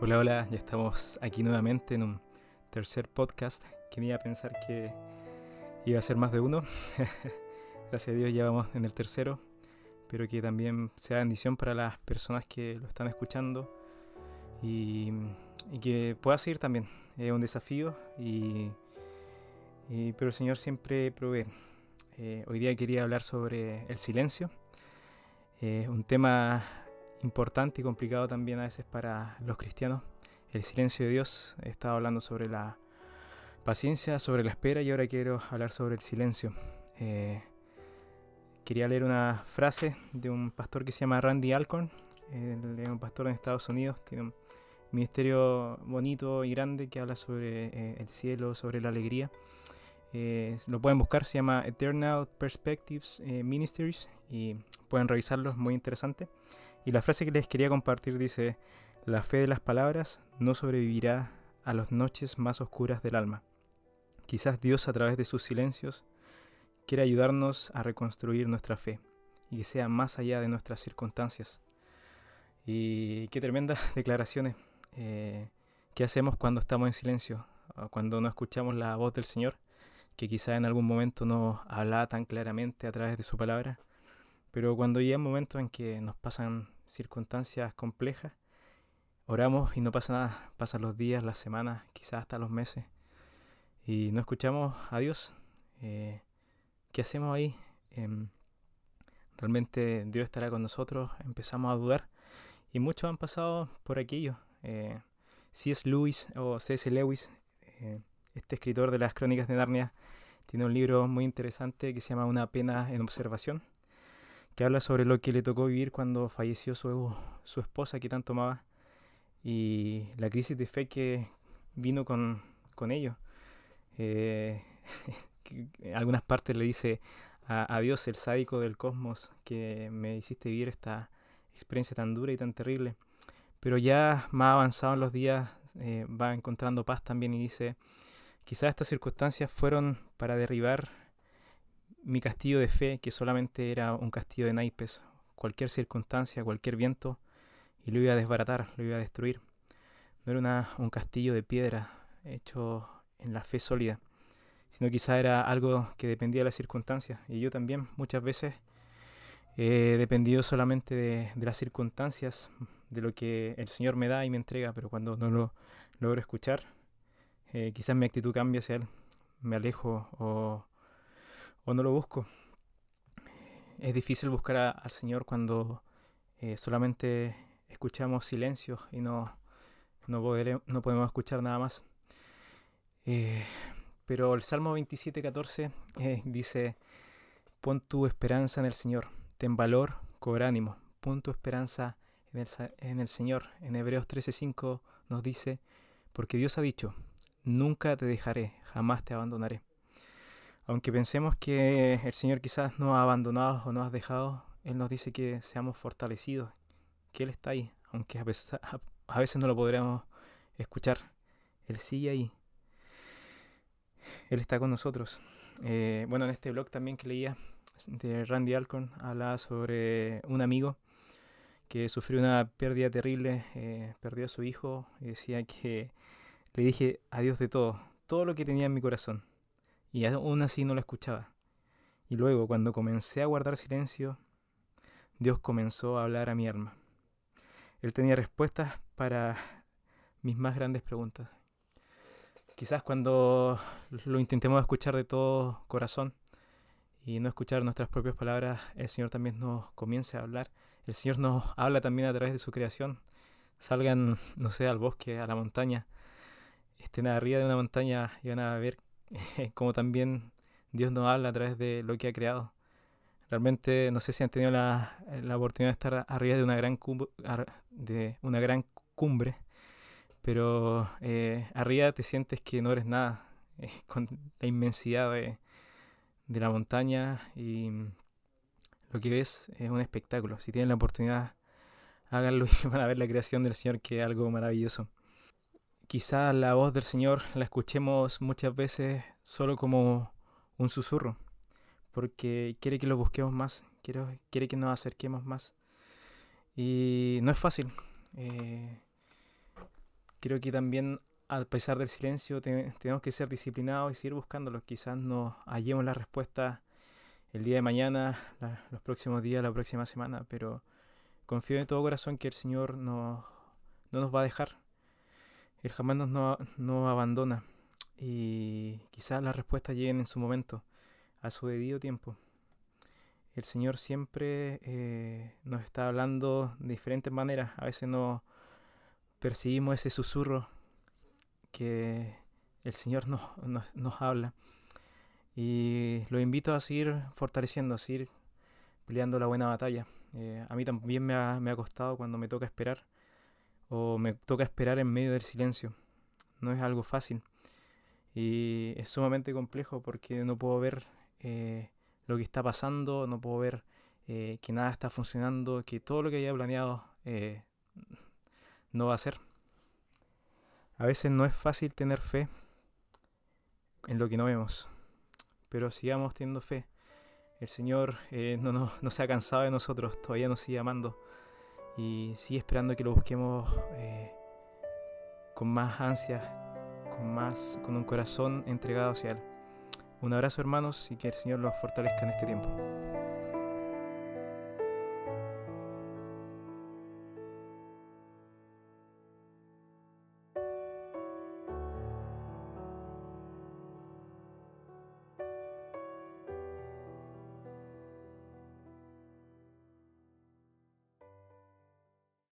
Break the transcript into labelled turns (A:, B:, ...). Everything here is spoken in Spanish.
A: Hola, hola, ya estamos aquí nuevamente en un tercer podcast. Quería pensar que iba a ser más de uno. Gracias a Dios ya vamos en el tercero. Espero que también sea bendición para las personas que lo están escuchando y, que pueda seguir también. Es un desafío, y, pero el Señor siempre provee. Eh, hoy día quería hablar sobre el silencio. Eh, un tema importante y complicado también a veces para los cristianos. El silencio de Dios. He estado hablando sobre la paciencia, sobre la espera y ahora quiero hablar sobre el silencio. Eh, quería leer una frase de un pastor que se llama Randy Alcorn. Él es un pastor en Estados Unidos. Tiene un ministerio bonito y grande que habla sobre eh, el cielo, sobre la alegría. Eh, lo pueden buscar, se llama Eternal Perspectives Ministries y pueden revisarlo, es muy interesante. Y la frase que les quería compartir dice, la fe de las palabras no sobrevivirá a las noches más oscuras del alma. Quizás Dios a través de sus silencios quiere ayudarnos a reconstruir nuestra fe y que sea más allá de nuestras circunstancias. Y qué tremendas declaraciones. Eh, ¿Qué hacemos cuando estamos en silencio? Cuando no escuchamos la voz del Señor, que quizás en algún momento no habla tan claramente a través de su palabra. Pero cuando llega un momento en que nos pasan circunstancias complejas, oramos y no pasa nada. Pasan los días, las semanas, quizás hasta los meses. Y no escuchamos a Dios. Eh, ¿Qué hacemos ahí? Em, realmente Dios estará con nosotros. Empezamos a dudar. Y muchos han pasado por aquello. Eh, C.S. Lewis o C.S. Lewis, eh, este escritor de las crónicas de Narnia, tiene un libro muy interesante que se llama Una pena en observación que habla sobre lo que le tocó vivir cuando falleció su, su esposa que tanto amaba y la crisis de fe que vino con, con ello. Eh, algunas partes le dice a, Dios, el sádico del cosmos, que me hiciste vivir esta experiencia tan dura y tan terrible. Pero ya más avanzado en los días eh, va encontrando paz también y dice, quizás estas circunstancias fueron para derribar mi castillo de fe, que solamente era un castillo de naipes, cualquier circunstancia, cualquier viento, y lo iba a desbaratar, lo iba a destruir. No era un castillo de piedra hecho en la fe sólida, sino quizá era algo que dependía de las circunstancias. Y yo también muchas veces he dependido solamente de, las circunstancias, de lo que el Señor me da y me entrega, pero cuando no lo logro escuchar, eh, quizás mi actitud cambia hacia Él, me alejo o o no lo busco. Es difícil buscar al Señor cuando eh, solamente escuchamos silencio y no, no, podemos escuchar nada más. Eh, pero el Salmo 27, 14 eh, dice, pon tu esperanza en el Señor, ten valor, cobra ánimo, pon tu esperanza en el, en el Señor. En Hebreos 13:5 nos dice, porque Dios ha dicho, nunca te dejaré, jamás te abandonaré. Aunque pensemos que el Señor quizás nos ha abandonado o nos ha dejado, Él nos dice que seamos fortalecidos, que Él está ahí, aunque a veces, no lo podremos escuchar. Él sigue ahí. Él está con nosotros. Eh, bueno, en este blog también que leía de Randy Alcorn, hablaba sobre un amigo que sufrió una pérdida terrible, eh, perdió a su hijo y decía que le dije adiós de todo, todo lo que tenía en mi corazón y aún así no lo escuchaba. Y luego, cuando comencé a guardar silencio, Dios comenzó a hablar a mi alma. Él tenía respuestas para mis más grandes preguntas. Quizás cuando lo intentemos escuchar de todo corazón y no escuchar nuestras propias palabras, el Señor también nos comience a hablar. El Señor nos habla también a través de su creación. Salgan, no sé, al bosque, a la montaña, estén arriba de una montaña y van a ver como también Dios nos habla a través de lo que ha creado. Realmente no sé si han tenido la, la oportunidad de estar arriba de una gran, cumbre, de una gran cumbre, pero eh, arriba te sientes que no eres nada, eh, con la inmensidad de, de la montaña y lo que ves es un espectáculo. Si tienen la oportunidad, háganlo y van a ver la creación del Señor, que es algo maravilloso. Quizá la voz del Señor la escuchemos muchas veces solo como un susurro, porque quiere que lo busquemos más, quiere, que nos acerquemos más. Y no es fácil. Eh, creo que también a pesar del silencio tenemos que ser disciplinados y seguir buscándolo. Quizás no hallemos la respuesta el día de mañana, los próximos días, la próxima semana, pero confío en todo corazón que el Señor no, no nos va a dejar. Él jamás nos no, abandona y quizás las respuestas lleguen en su momento, a su debido tiempo. El Señor siempre eh, nos está hablando de diferentes maneras. A veces no percibimos ese susurro que el Señor nos, nos, habla. Y lo invito a seguir fortaleciendo, a seguir peleando la buena batalla. Eh, a mí también me ha, me ha costado cuando me toca esperar o me toca esperar en medio del silencio. No es algo fácil y es sumamente complejo porque no puedo ver eh, lo que está pasando, no puedo ver eh, que nada está funcionando, que todo lo que había planeado no va a ser. A veces no es fácil tener fe en lo que no vemos, pero sigamos teniendo fe. El Señor eh, no, no, se ha cansado de nosotros, todavía nos sigue amando y sigue esperando que lo busquemos eh, con más ansias, con, más, con un corazón entregado hacia Él. Un abrazo hermanos y que el Señor los fortalezca en este tiempo.